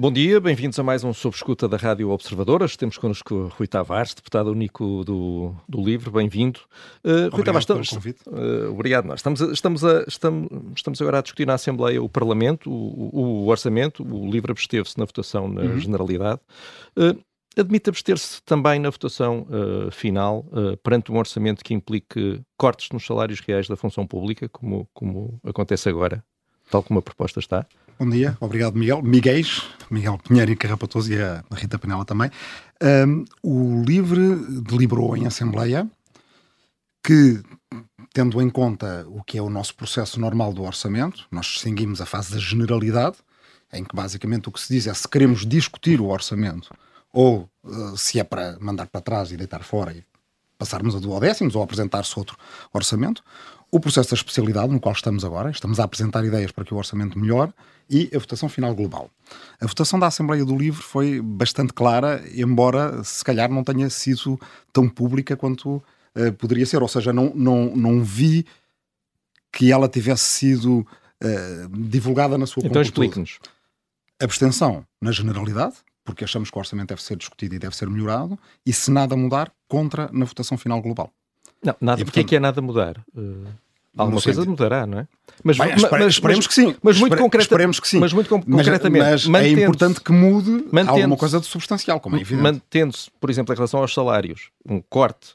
Bom dia, bem-vindos a mais um Sob Escuta da Rádio Observadoras. Temos connosco Rui Tavares, deputado único do, do LIVRE, bem-vindo. Uh, Rui Tavares, estamos, uh, obrigado. Nós estamos, estamos, a, estamos, estamos agora a discutir na Assembleia o Parlamento, o, o orçamento, o LIVRE absteve-se na votação na uhum. generalidade. Uh, admite abster-se também na votação uh, final uh, perante um orçamento que implique cortes nos salários reais da função pública, como, como acontece agora, tal como a proposta está? Bom dia, obrigado Miguel. Miguel Pinheiro e Carrapatoso e a Rita Penela também. Um, o LIVRE deliberou em Assembleia que, tendo em conta o que é o nosso processo normal do orçamento, nós distinguimos a fase da generalidade, em que basicamente o que se diz é se queremos discutir o orçamento ou uh, se é para mandar para trás e deitar fora e passarmos a duodécimos ou apresentar-se outro orçamento, o processo da especialidade no qual estamos agora, estamos a apresentar ideias para que o orçamento melhore e a votação final global. A votação da Assembleia do Livro foi bastante clara, embora se calhar não tenha sido tão pública quanto uh, poderia ser, ou seja, não, não, não vi que ela tivesse sido uh, divulgada na sua Então explique-nos. Abstenção na generalidade, porque achamos que o orçamento deve ser discutido e deve ser melhorado, e se nada mudar, contra na votação final global. Não, nada, e, portanto, que é que é nada mudar? Uh, alguma coisa mudará, não é? Mas, Bem, mas, mas esperemos que sim. Mas muito concreta, esperemos que sim. Mas muito com, concretamente. Mas, é importante que mude alguma coisa de substancial, como é evidente. Mantendo-se, por exemplo, em relação aos salários, um corte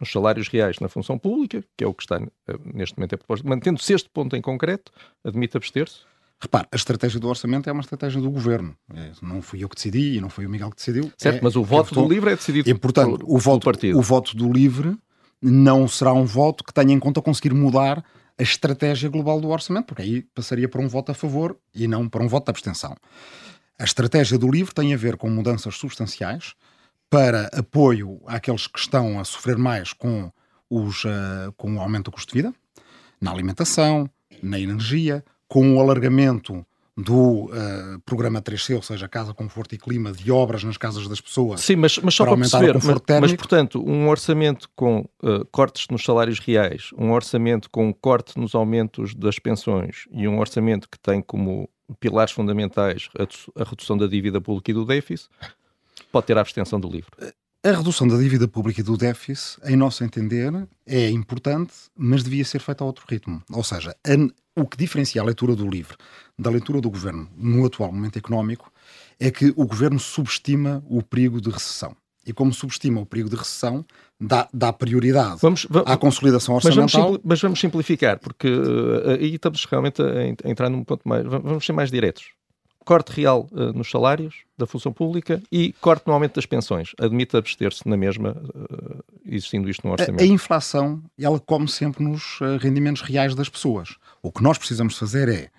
nos salários reais na função pública, que é o que está eh, neste momento é proposto, mantendo-se este ponto em concreto, admite abster-se? Repare, a estratégia do orçamento é uma estratégia do governo. É, não fui eu que decidi e não foi o Miguel que decidiu. Certo, é, mas o voto do LIVRE é decidido e, portanto, pelo, o voto, partido. O voto do LIVRE não será um voto que tenha em conta conseguir mudar a estratégia global do orçamento, porque aí passaria para um voto a favor e não para um voto de abstenção. A estratégia do LIVRE tem a ver com mudanças substanciais para apoio àqueles que estão a sofrer mais com, os, uh, com o aumento do custo de vida, na alimentação, na energia, com o alargamento do uh, programa 3C, ou seja, Casa Conforto e Clima, de obras nas casas das pessoas. Sim, mas, mas só para, para perceber, mas, mas, portanto, um orçamento com uh, cortes nos salários reais, um orçamento com corte nos aumentos das pensões e um orçamento que tem como pilares fundamentais a, a redução da dívida pública e do déficit, pode ter a abstenção do livro. A redução da dívida pública e do déficit, em nosso entender, é importante, mas devia ser feita a outro ritmo. Ou seja, a, o que diferencia a leitura do livro da leitura do governo no atual momento económico é que o governo subestima o perigo de recessão. E como subestima o perigo de recessão, dá, dá prioridade vamos, vamos, à consolidação orçamental. Mas vamos, mas vamos simplificar, porque uh, aí estamos realmente a, entrar num ponto mais. Vamos ser mais diretos corte real uh, nos salários da função pública e corte no aumento das pensões. Admite abster-se na mesma, uh, existindo isto no orçamento. A, a, inflação, ela come sempre nos uh, rendimentos reais das pessoas. O que nós precisamos fazer é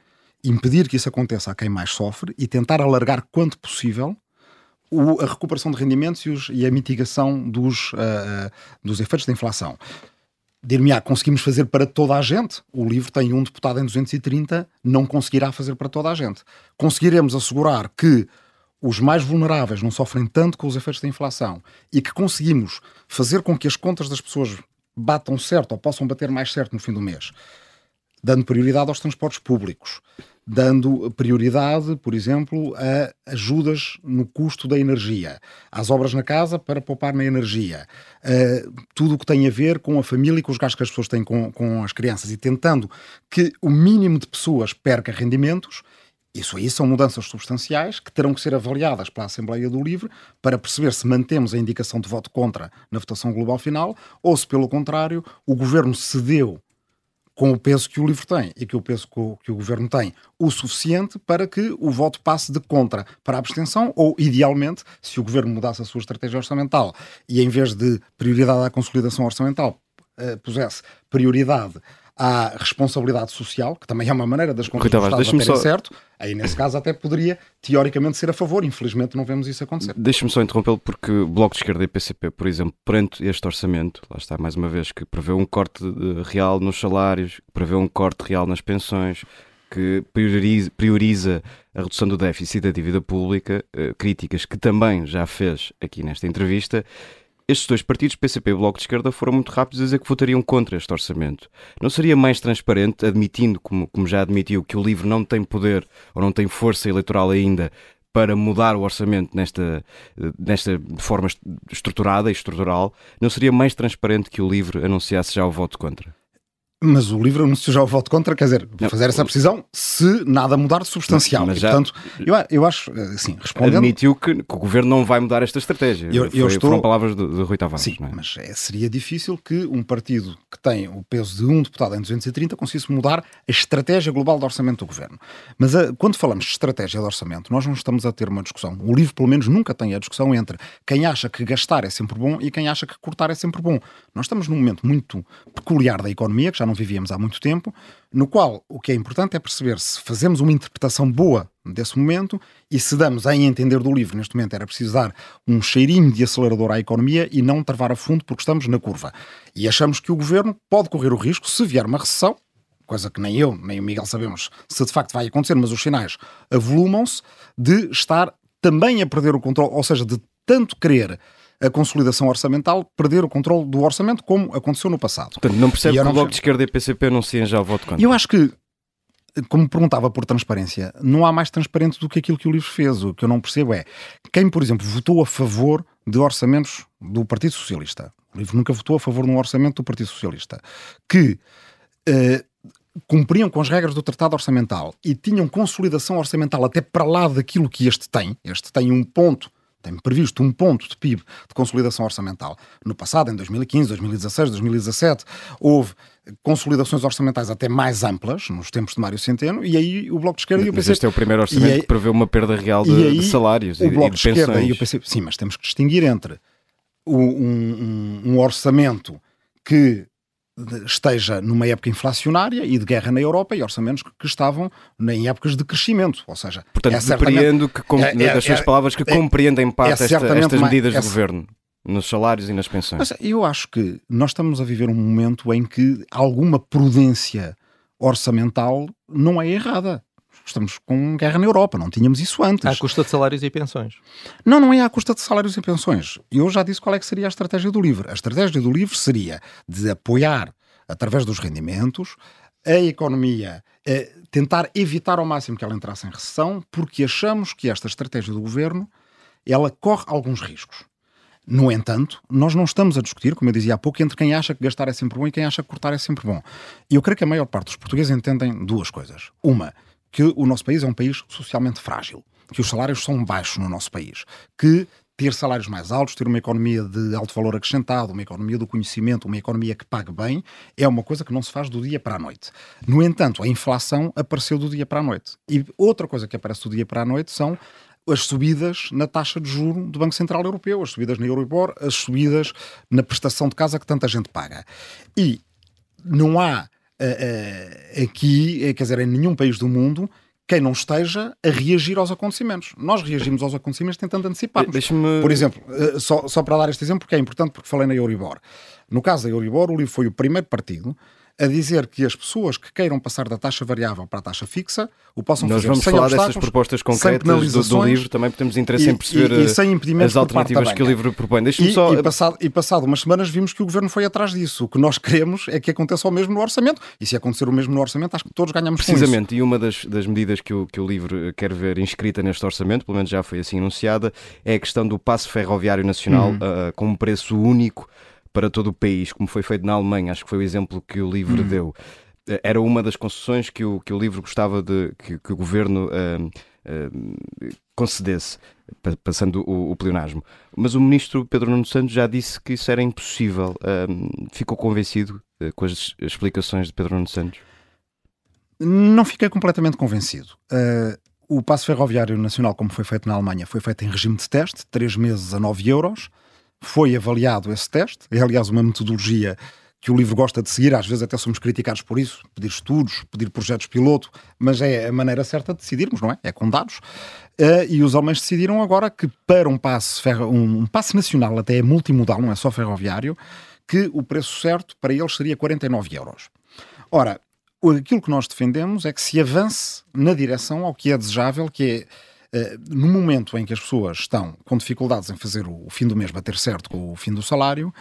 impedir que isso aconteça a quem mais sofre e tentar alargar quanto possível o, a recuperação de rendimentos e, os, e a mitigação dos, dos efeitos da inflação dir-me-á, conseguimos fazer para toda a gente? O livro tem um deputado em 230, não conseguirá fazer para toda a gente. Conseguiremos assegurar que os mais vulneráveis não sofrem tanto com os efeitos da inflação e que conseguimos fazer com que as contas das pessoas batam certo ou possam bater mais certo no fim do mês, dando prioridade aos transportes públicos, dando prioridade, por exemplo, a ajudas no custo da energia, às obras na casa para poupar na energia, uh, tudo o que tem a ver com a família e com os gastos que as pessoas têm com, com as crianças e tentando que o mínimo de pessoas perca rendimentos. Isso aí são mudanças substanciais que terão que ser avaliadas pela Assembleia do Livre para perceber se mantemos a indicação de voto contra na votação global final ou se, pelo contrário, o governo cedeu com o peso que o livro tem e que o peso que o, que o, governo tem, o suficiente para que o voto passe de contra para a abstenção, ou, idealmente, se o governo mudasse a sua estratégia orçamental e, em vez de prioridade à consolidação orçamental, uh, pusesse prioridade à responsabilidade social, que também é uma maneira das contas do Estado só... certo, aí nesse caso até poderia teoricamente ser a favor, infelizmente não vemos isso acontecer. Deixe-me só interrompê-lo porque o Bloco de Esquerda e PCP, por exemplo, perante este orçamento, lá está mais uma vez, que prevê um corte eh, real nos salários, prevê um corte real nas pensões, que prioriza, prioriza, a redução do déficit da dívida pública, uh, críticas que também já fez aqui nesta entrevista, estes dois partidos, PCP e Bloco de Esquerda, foram muito rápidos a dizer que votariam contra este orçamento. Não seria mais transparente, admitindo, como, como já admitiu, que o LIVRE não tem poder ou não tem força eleitoral ainda para mudar o orçamento nesta, nesta forma estruturada e estrutural, não seria mais transparente que o LIVRE anunciasse já o voto contra? Mas o livro anunciou já o voto contra, quer dizer, não, fazer essa precisão se nada mudar de substancial. Mas já, portanto, eu, eu acho, assim, respondendo... Admitiu que, que, o Governo não vai mudar esta estratégia. Eu, eu Foi, estou... Foram palavras de, de Rui Tavares. Sim, é? mas é, seria difícil que um partido que tem o peso de um deputado em 230 conseguisse mudar a estratégia global do orçamento do Governo. Mas a, quando falamos de estratégia de orçamento, nós não estamos a ter uma discussão. O livro, pelo menos, nunca tem a discussão entre quem acha que gastar é sempre bom e quem acha que cortar é sempre bom. Nós estamos num momento muito peculiar da economia, que já não vivíamos há muito tempo, no qual o que é importante é perceber se fazemos uma interpretação boa desse momento e se damos a entender do livro, neste momento era preciso dar um cheirinho de acelerador à economia e não travar a fundo porque estamos na curva. E achamos que o governo pode correr o risco, se vier uma recessão, coisa que nem eu nem o Miguel sabemos se de facto vai acontecer, mas os sinais avolumam-se, de estar também a perder o controle, ou seja, de tanto querer a consolidação orçamental perder o controle do orçamento, como aconteceu no passado. Portanto, não percebe que o Bloco de Esquerda e PCP anunciem já o voto contra? Eu acho que, como perguntava por transparência, não há mais transparente do que aquilo que o livro fez. O que eu não percebo é quem, por exemplo, votou a favor de orçamentos do Partido Socialista. O livro nunca votou a favor de um orçamento do Partido Socialista. Que. Uh, cumpriam com as regras do Tratado Orçamental e tinham consolidação orçamental até para lá daquilo que este tem, este tem um ponto tem previsto um ponto de PIB de consolidação orçamental. No passado, em 2015, 2016, 2017, houve consolidações orçamentais até mais amplas, nos tempos de Mário Centeno, e aí o Bloco de Esquerda e o PC... Mas este é o primeiro orçamento aí, que prevê uma perda real de, aí, de salários e, Bloco e de, de pensões. E o PC, sim, mas temos que distinguir entre um, um, um orçamento que esteja numa época inflacionária e de guerra na Europa e orçamentos que, estavam em épocas de crescimento, ou seja... Portanto, é depreendo que, é, é, das suas é, palavras, que é, compreendem em parte esta, estas medidas do Governo nos salários e nas pensões. Mas eu acho que nós estamos a viver um momento em que alguma prudência orçamental não é errada. Estamos com guerra na Europa, não tínhamos isso antes. À custa de salários e pensões. Não, não é à custa de salários e pensões. Eu já disse qual é que seria a estratégia do LIVRE. A estratégia do LIVRE seria de apoiar, através dos rendimentos, a economia, a tentar evitar ao máximo que ela entrasse em recessão, porque achamos que esta estratégia do governo ela corre alguns riscos. No entanto, nós não estamos a discutir, como eu dizia há pouco, entre quem acha que gastar é sempre bom e quem acha que cortar é sempre bom. E eu creio que a maior parte dos portugueses entendem duas coisas. Uma, que o nosso país é um país socialmente frágil, que os salários são baixos no nosso país, que ter salários mais altos, ter uma economia de alto valor acrescentado, uma economia do conhecimento, uma economia que pague bem, é uma coisa que não se faz do dia para a noite. No entanto, a inflação apareceu do dia para a noite. E outra coisa que aparece do dia para a noite são as subidas na taxa de juro do Banco Central Europeu, as subidas na Euribor, as subidas na prestação de casa que tanta gente paga. E não há uh, uh, aqui, eh, quer dizer, em nenhum país do mundo, quem não esteja a reagir aos acontecimentos. Nós reagimos aos acontecimentos tentando antecipar-nos. Por exemplo, só, só para dar este exemplo, porque é importante, porque falei na Euribor. No caso da Euribor, o LIVRE foi o primeiro partido a dizer que as pessoas que queiram passar da taxa variável para a taxa fixa o possam Nós fazer vamos sem falar dessas propostas concretas do, do, livro, também temos interesse e, em perceber e, e as alternativas que o livro propõe. E, só... e, passado, e passado umas semanas vimos que o Governo foi atrás disso. O que nós queremos é que aconteça o mesmo no orçamento. E se acontecer o mesmo no orçamento, acho que todos ganhamos Precisamente, e uma das, das medidas que o, que o livro quer ver inscrita neste orçamento, pelo menos já foi assim anunciada, é a questão do passo ferroviário nacional uhum. uh, com um preço único para todo o país, como foi feito na Alemanha, acho que foi o exemplo que o livro uhum. deu era uma das concessões que o, que o livro gostava de que, que o governo uh, uh, concedesse, passando o, o, pleonasmo. Mas o ministro Pedro Nuno Santos já disse que isso era impossível. Uh, ficou convencido eh, com as explicações de Pedro Nuno Santos? Não fiquei completamente convencido. Uh, o passo ferroviário nacional, como foi feito na Alemanha, foi feito em regime de teste, três meses a 9 euros. Foi avaliado esse teste. É, aliás, uma metodologia que o livro gosta de seguir, às vezes até somos criticados por isso, pedir estudos, pedir projetos piloto, mas é a maneira certa de decidirmos, não é? É com dados. Uh, e os alemães decidiram agora que para um passe, ferro, um, um passe nacional, até é multimodal, não é só ferroviário, que o preço certo para eles seria 49 euros. Ora, aquilo que nós defendemos é que se avance na direção ao que é desejável, que é uh, no momento em que as pessoas estão com dificuldades em fazer o, o fim do mês bater certo com o fim do salário,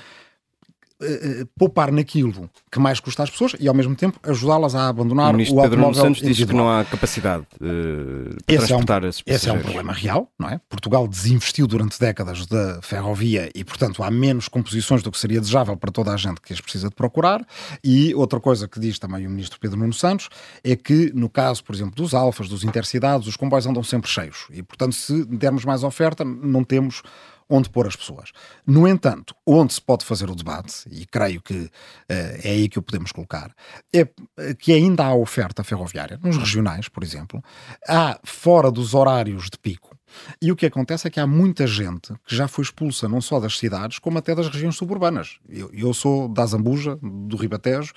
uh, poupar naquilo que mais custa às pessoas e ao mesmo tempo ajudá-las a abandonar o, ministro o Pedro automóvel Santos diz que não há capacidade uh, de esse transportar é um, esses Esse é um problema real, não é? Portugal desinvestiu durante décadas da ferrovia e, portanto, há menos composições do que seria desejável para toda a gente que as precisa de procurar. E outra coisa que diz também o ministro Pedro Nuno Santos é que, no caso, por exemplo, dos alfas, dos intercidades, os comboios andam sempre cheios. E, portanto, se dermos mais oferta, não temos onde pôr as pessoas. No entanto, onde se pode fazer o debate, e creio que uh, é aí que o podemos colocar, é que ainda há oferta ferroviária, nos regionais, por exemplo, há fora dos horários de pico. E o que acontece é que há muita gente que já foi expulsa não só das cidades, como até das regiões suburbanas. Eu, eu sou da Azambuja, do Ribatejo,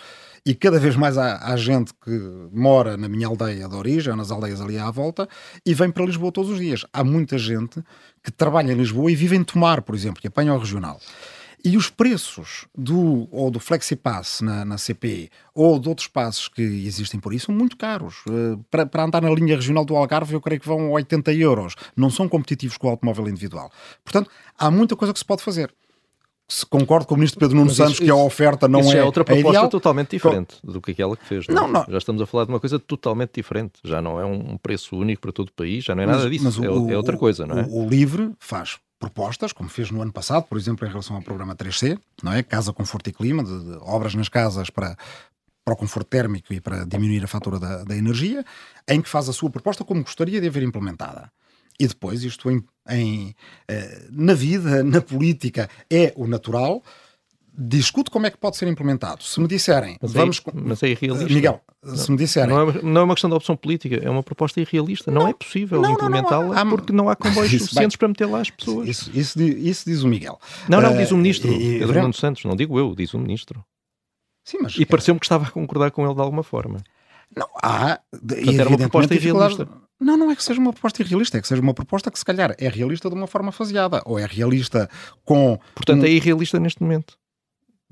e cada vez mais há, há, gente que mora na minha aldeia de origem, ou nas aldeias ali à volta, e vem para Lisboa todos os dias. Há muita gente que trabalha em Lisboa e vive em Tomar, por exemplo, que apanha o regional. E os preços do, ou do FlexiPass na, na CP ou de outros passos que existem por aí são muito caros. Uh, para, para andar na linha regional do Algarve, eu creio que vão 80 euros. Não são competitivos com o automóvel individual. Portanto, há muita coisa que se pode fazer concordo com o ministro Pedro Nuno Santos que a oferta não isso é. é outra proposta ideal. totalmente diferente do que aquela que fez. Não, não, Já estamos a falar de uma coisa totalmente diferente. Já não é um preço único para todo o país, já não é nada mas, disso. Mas é, o, é, outra coisa, não é? O, o LIVRE faz propostas, como fez no ano passado, por exemplo, em relação ao programa 3C, não é? Casa Conforto e Clima, de, de obras nas casas para, para o conforto térmico e para diminuir a fatura da, da energia, em que faz a sua proposta como gostaria de haver implementada. E depois, isto em, em, eh, na vida, na política, é o natural discuto como é que pode ser implementado. Se me disserem, mas vamos. É, mas é irrealista. Miguel, se me disserem. Não é, não é uma questão de opção política, é uma proposta irrealista. Não, não é possível implementá-la porque não há comboios suficientes para meter lá as pessoas. Isso, isso, isso, diz o Miguel. Não, não, uh, diz o ministro, e, Pedro Nuno Santos, não digo eu, diz o ministro. Sim, mas. E pareceu-me que estava a concordar com ele de alguma forma. Não, há. Portanto, era uma proposta irrealista. Não, não é que seja uma proposta irrealista, é que seja uma proposta que se calhar é realista de uma forma faseada, ou é realista com. Portanto, um... é irrealista neste momento.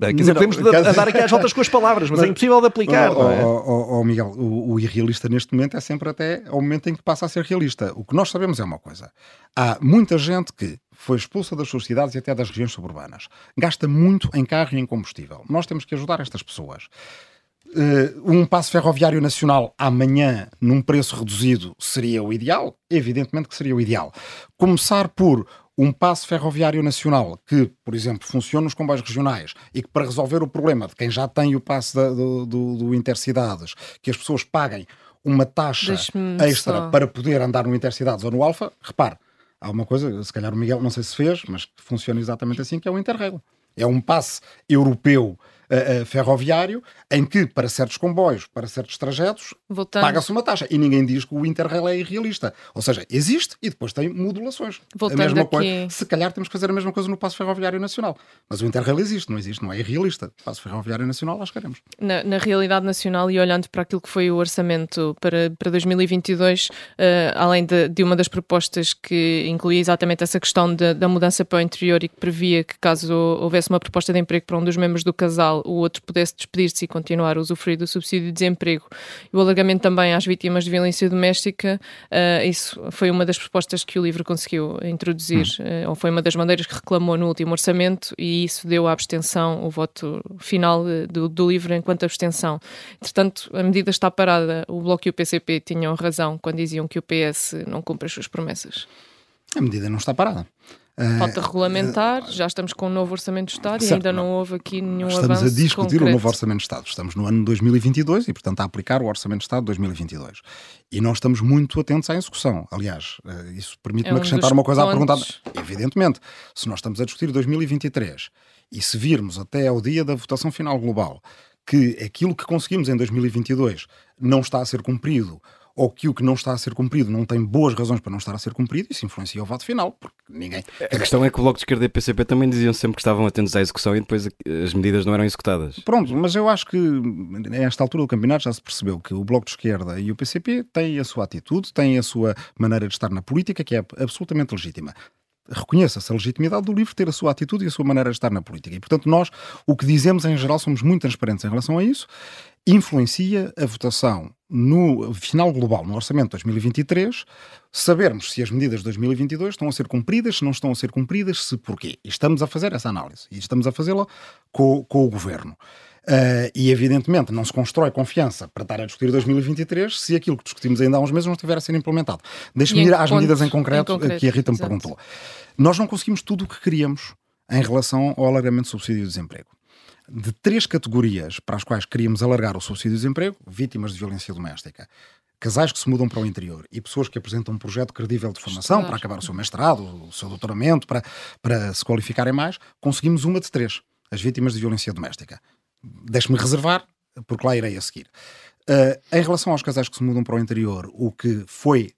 Quer dizer, podemos andar aqui às voltas com as palavras, mas, mas é impossível de aplicar. Oh, é? oh, oh Miguel, o, o, irrealista neste momento é sempre até ao momento em que passa a ser realista. O que nós sabemos é uma coisa: há muita gente que foi expulsa das suas cidades e até das regiões suburbanas, gasta muito em carro e em combustível. Nós temos que ajudar estas pessoas. Uh, um passo ferroviário nacional amanhã num preço reduzido seria o ideal? Evidentemente que seria o ideal. Começar por um passo ferroviário nacional que, por exemplo, funciona nos comboios regionais e que para resolver o problema de quem já tem o passo da, do, do, do, Intercidades, que as pessoas paguem uma taxa extra só. para poder andar no Intercidades ou no Alfa, repare, há uma coisa, se calhar o Miguel não sei se fez, mas que funciona exatamente assim, que é o Interrail. É um passe europeu uh, ferroviário em que, para certos comboios, para certos trajetos, paga-se uma taxa. E ninguém diz que o Interrail é irrealista. Ou seja, existe e depois tem modulações. Voltando a mesma aqui... coisa. Se calhar temos que fazer a mesma coisa no Passo Ferroviário Nacional. Mas o Interrail existe, não existe, não é irrealista. O Passo Ferroviário Nacional, lá chegaremos. Na, na, realidade nacional e olhando para aquilo que foi o orçamento para, para 2022, uh, eh, além de, de, uma das propostas que incluía exatamente essa questão de, da mudança para o interior e que previa que caso houvesse uma proposta de emprego para um dos membros do casal, o outro pudesse despedir-se e continuar a usufruir do subsídio de desemprego. E o alargamento também às vítimas de violência doméstica, uh, isso foi uma das propostas que o LIVRE conseguiu introduzir, uh, ou foi uma das bandeiras que reclamou no último orçamento, e isso deu à abstenção o voto final eh, do, do LIVRE enquanto abstenção. Entretanto, a medida está parada. O Bloco e o PCP tinham razão quando diziam que o PS não cumpre as suas promessas. A medida não está parada. Falta regulamentar, já estamos com um novo Orçamento de Estado certo, e ainda não houve aqui nenhum estamos avanço Estamos a discutir concreto. o novo Orçamento de Estado. Estamos no ano 2022 e, portanto, a aplicar o Orçamento de Estado de 2022. E nós estamos muito atentos à execução. Aliás, eh, isso permite-me é um acrescentar uma coisa pontos... à pergunta. Evidentemente, se nós estamos a discutir 2023 e se virmos até ao dia da votação final global que aquilo que conseguimos em 2022 não está a ser cumprido ou que o que não está a ser cumprido não tem boas razões para não estar a ser cumprido, isso influencia o voto final, porque ninguém... A questão é que o Bloco de Esquerda e o PCP também diziam sempre que estavam atentos à execução e depois as medidas não eram executadas. Pronto, mas eu acho que a esta altura do campeonato já se percebeu que o Bloco de Esquerda e o PCP têm a sua atitude, têm a sua maneira de estar na política, que é absolutamente legítima reconheça-se a legitimidade do livro ter a sua atitude e a sua maneira de estar na política. E, portanto, nós o que dizemos em geral somos muito transparentes em relação a isso influencia a votação no final global, no orçamento de 2023, sabermos se as medidas de 2022 estão a ser cumpridas, se não estão a ser cumpridas, se porquê. E estamos a fazer essa análise e estamos a fazê-la com, com o governo. Uh, e evidentemente não se constrói confiança para estar a discutir 2023 se aquilo que discutimos ainda há uns meses não estiver a ser implementado. Deixe-me ir às medidas em concreto, em concreto que a Rita me perguntou. Nós não conseguimos tudo o que queríamos em relação ao alargamento do subsídio de desemprego. De três categorias para as quais queríamos alargar o subsídio de desemprego, vítimas de violência doméstica, casais que se mudam para o interior e pessoas que apresentam um projeto credível de formação para acabar o seu mestrado, o seu doutoramento, para, para se qualificarem mais, conseguimos uma de três, as vítimas de violência doméstica. Deixe-me reservar, porque lá irei a seguir. Uh, em relação aos casais que se mudam para o interior, o que foi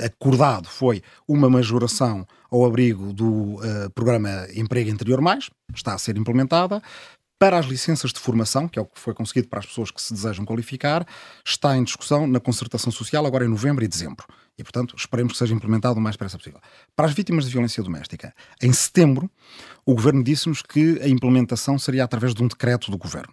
acordado foi uma majoração ao abrigo do uh, programa Emprego Interior Mais, está a ser implementada. Para as licenças de formação, que é o que foi conseguido para as pessoas que se desejam qualificar, está em discussão na concertação social agora em novembro e dezembro. E, portanto, esperemos que seja implementado o mais depressa possível. Para as vítimas de violência doméstica, em setembro, o Governo disse-nos que a implementação seria através de um decreto do Governo.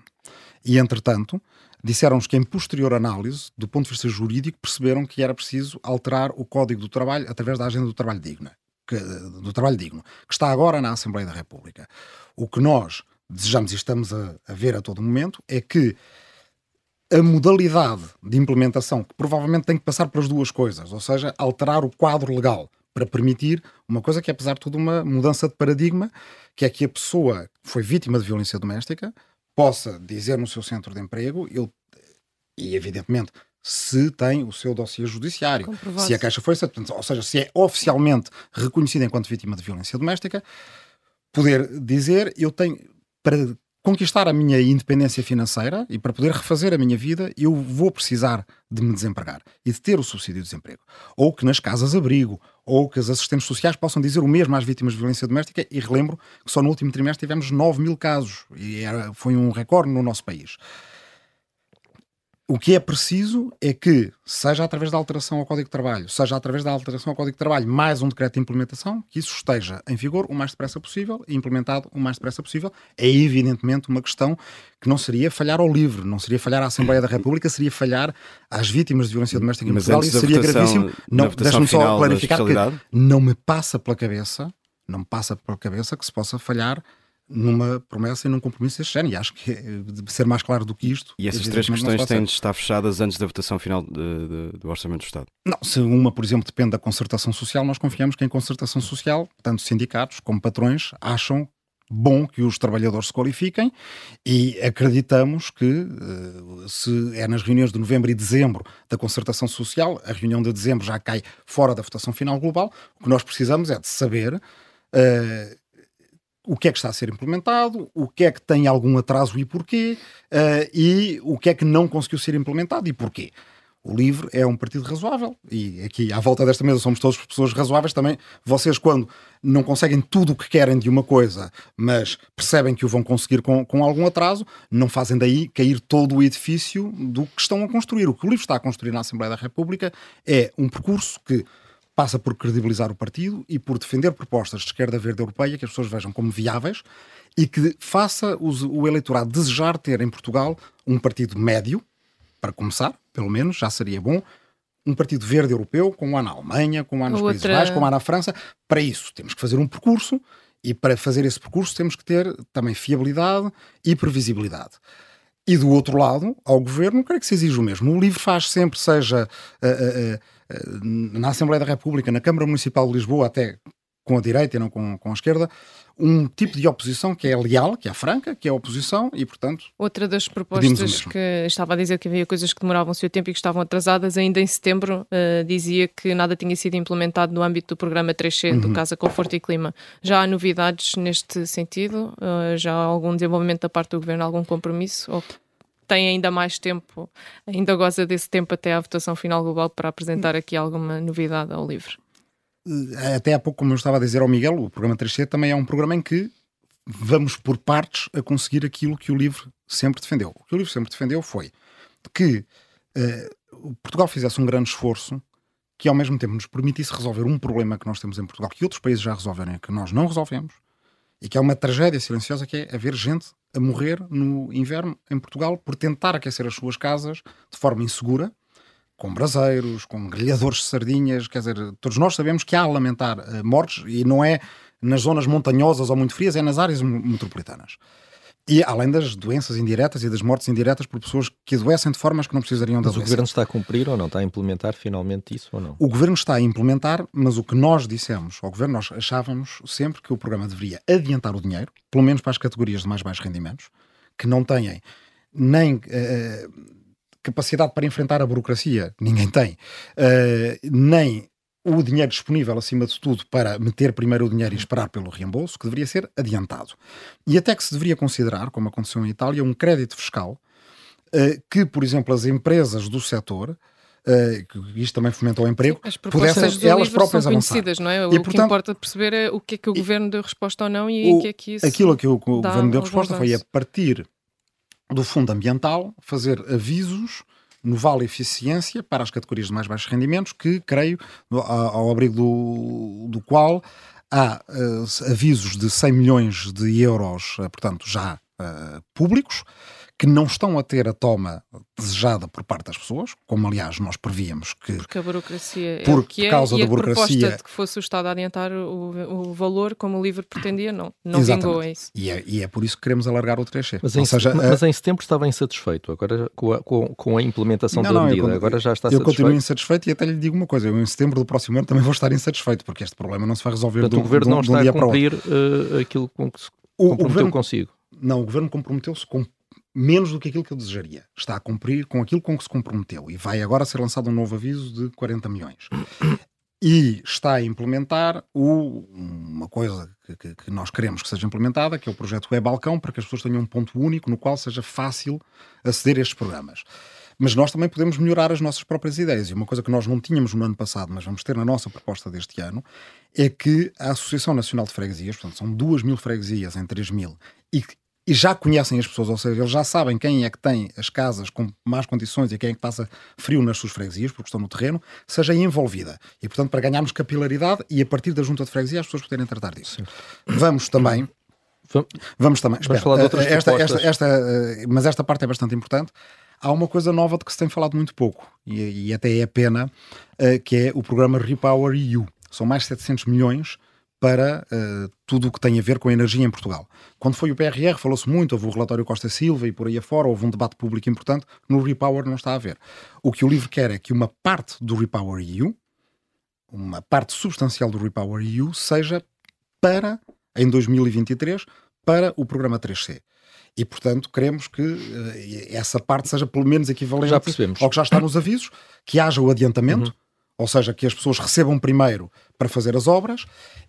E, entretanto, disseram-nos que, em posterior análise, do ponto de vista jurídico, perceberam que era preciso alterar o Código do Trabalho através da Agenda do Trabalho Digno, que, do Trabalho Digno, que está agora na Assembleia da República. O que nós desejamos e estamos a, a ver a todo momento é que a modalidade de implementação, que provavelmente tem que passar pelas duas coisas, ou seja, alterar o quadro legal para permitir uma coisa que é, apesar de tudo, uma mudança de paradigma, que é que a pessoa que foi vítima de violência doméstica possa dizer no seu centro de emprego, ele, e evidentemente, se tem o seu dossiê judiciário, se a queixa foi ou seja, se é oficialmente reconhecida enquanto vítima de violência doméstica, poder dizer eu tenho para conquistar a minha independência financeira e para poder refazer a minha vida, eu vou precisar de me desempregar e de ter o subsídio de desemprego. Ou que nas casas-abrigo, ou que as assistentes sociais possam dizer o mesmo às vítimas de violência doméstica. E relembro que só no último trimestre tivemos 9 mil casos e era, foi um recorde no nosso país. O que é preciso é que, seja através da alteração ao Código de Trabalho, seja através da alteração ao Código de Trabalho, mais um decreto de implementação, que isso esteja em vigor o mais depressa possível e implementado o mais depressa possível. É evidentemente uma questão que não seria falhar ao livre, não seria falhar à Assembleia da República, seria falhar às vítimas de violência doméstica em Portugal e seria votação, gravíssimo. Não, deixa-me só clarificar que não me passa pela cabeça, não me passa pela cabeça que se possa falhar numa promessa e num compromisso deste género. E acho que é de ser mais claro do que isto. E essas três questões têm de estar fechadas antes da votação final de, de, do Orçamento do Estado? Não, se uma, por exemplo, depende da concertação social, nós confiamos que em concertação social, tanto sindicatos como patrões acham bom que os trabalhadores se qualifiquem e acreditamos que eh, se é nas reuniões de novembro e dezembro da concertação social, a reunião de dezembro já cai fora da votação final global, o que nós precisamos é de saber uh, o que é que está a ser implementado, o que é que tem algum atraso e porquê, uh, e o que é que não conseguiu ser implementado e porquê. O LIVRE é um partido razoável e aqui à volta desta mesa somos todos pessoas razoáveis também. Vocês, quando não conseguem tudo o que querem de uma coisa, mas percebem que o vão conseguir com, com algum atraso, não fazem daí cair todo o edifício do que estão a construir. O que o LIVRE está a construir na Assembleia da República é um percurso que passa por credibilizar o partido e por defender propostas de esquerda verde europeia que as pessoas vejam como viáveis e que faça o eleitorado desejar ter em Portugal um partido médio, para começar, pelo menos, já seria bom, um partido verde europeu, como há na Alemanha, como há nos Outra... Países Baixos, como há na França. Para isso, temos que fazer um percurso e para fazer esse percurso temos que ter também fiabilidade e previsibilidade. E do outro lado, ao governo, creio que se exige o mesmo. O LIVRE faz sempre, seja uh, uh, uh, na Assembleia da República, na Câmara Municipal de Lisboa, até com a direita e não com, com a esquerda, um tipo de oposição que é leal, que é franca, que é oposição e, portanto. Outra das propostas que estava a dizer que havia coisas que demoravam o seu tempo e que estavam atrasadas, ainda em setembro uh, dizia que nada tinha sido implementado no âmbito do programa 3C uhum. do Casa Conforto e Clima. Já há novidades neste sentido? Uh, já há algum desenvolvimento da parte do governo, algum compromisso? Ou tem ainda mais tempo, ainda goza desse tempo até à votação final global para apresentar aqui alguma novidade ao livro? Eh, até há pouco, como eu estava a dizer ao Miguel, o programa 3C também é um programa em que vamos por partes a conseguir aquilo que o livro sempre defendeu. O que o livro sempre defendeu foi que uh, Portugal fizesse um grande esforço que ao mesmo tempo nos permitisse resolver um problema que nós temos em Portugal, que outros países já resolveram e que nós não resolvemos, e que é uma tragédia silenciosa que é haver gente a morrer no inverno em Portugal por tentar aquecer as suas casas de forma insegura, com braseiros, com grelhadores de sardinhas, quer dizer, todos nós sabemos que há a lamentar uh, mortes e não é nas zonas montanhosas ou muito frias, é nas áreas metropolitanas. E além das doenças indiretas e das mortes indiretas por pessoas que adoecem de formas que não precisariam de Mas o Governo está a cumprir ou não? Está a implementar finalmente isso ou não? O Governo está a implementar, mas o que nós dissemos ao Governo, nós achávamos sempre que o programa deveria adiantar o dinheiro, pelo menos para as categorias de mais baixos rendimentos, que não têm nem uh, capacidade para enfrentar a burocracia, ninguém tem, uh, nem o dinheiro disponível, acima de tudo, para meter primeiro o dinheiro e esperar pelo reembolso, que deveria ser adiantado. E até que se deveria considerar, como aconteceu em Itália, um crédito fiscal uh, que, por exemplo, as empresas do setor Uh, que isto também fomenta o emprego, Sim, pudessem elas próprias são conhecidas, não é? O e, portanto, que importa perceber é o que é que o e, governo deu resposta ou não e o que é que isso Aquilo que o, o governo deu resposta foi a partir do fundo ambiental fazer avisos no Vale Eficiência para as categorias de mais baixos rendimentos, que creio, ao abrigo do, do qual há uh, avisos de 100 milhões de euros, uh, portanto, já uh, públicos, que não estão a ter a toma desejada por parte das pessoas, como aliás nós prevíamos que. Porque a burocracia por, é o que é, causa e da a burocracia. de que fosse o Estado a adiantar o, o valor como o livro pretendia, não. Não vingou é isso. E é, e é por isso que queremos alargar o 3C. Mas, em, seja, mas a... em setembro estava insatisfeito, agora com a, com, com a implementação não, da não, medida, eu, agora já está eu satisfeito. Eu continuo insatisfeito e até lhe digo uma coisa: eu em setembro do próximo ano também vou estar insatisfeito, porque este problema não se vai resolver Portanto, do, o Governo do, não está a cumprir uh, aquilo com que se o, comprometeu o governo, consigo. Não, o Governo comprometeu-se com menos do que aquilo que eu desejaria. Está a cumprir com aquilo com que se comprometeu e vai agora ser lançado um novo aviso de 40 milhões. E está a implementar o, uma coisa que, que, que, nós queremos que seja implementada, que é o projeto Web Balcão, para que as pessoas tenham um ponto único no qual seja fácil aceder a estes programas. Mas nós também podemos melhorar as nossas próprias ideias. E uma coisa que nós não tínhamos no ano passado, mas vamos ter na nossa proposta deste ano, é que a Associação Nacional de Freguesias, portanto, são 2 mil freguesias em 3 mil, e e já conhecem as pessoas, ou seja, eles já sabem quem é que tem as casas com más condições e quem é que passa frio nas suas freguesias, porque estão no terreno, seja envolvida. E, portanto, para ganharmos capilaridade e a partir da junta de freguesia as pessoas poderem tratar disso. Sim. Vamos também. Vamos também. Espera, falar de outras esta, esta, esta, eh, mas esta parte é bastante importante. Há uma coisa nova de que se tem falado muito pouco, e, e até é pena, eh, que é o programa Repower EU. São mais de 700 milhões para uh, tudo o que tem a ver com a energia em Portugal. Quando foi o PRR, falou-se muito, houve o relatório Costa Silva e por aí afora, houve um debate público importante, no Repower não está a haver. O que o livro quer é que uma parte do Repower EU, uma parte substancial do Repower EU, seja para, em 2023, para o programa 3C. E, portanto, queremos que uh, essa parte seja pelo menos equivalente ao que já está nos avisos, que haja o adiantamento, uhum. Ou seja, que as pessoas recebam primeiro para fazer as obras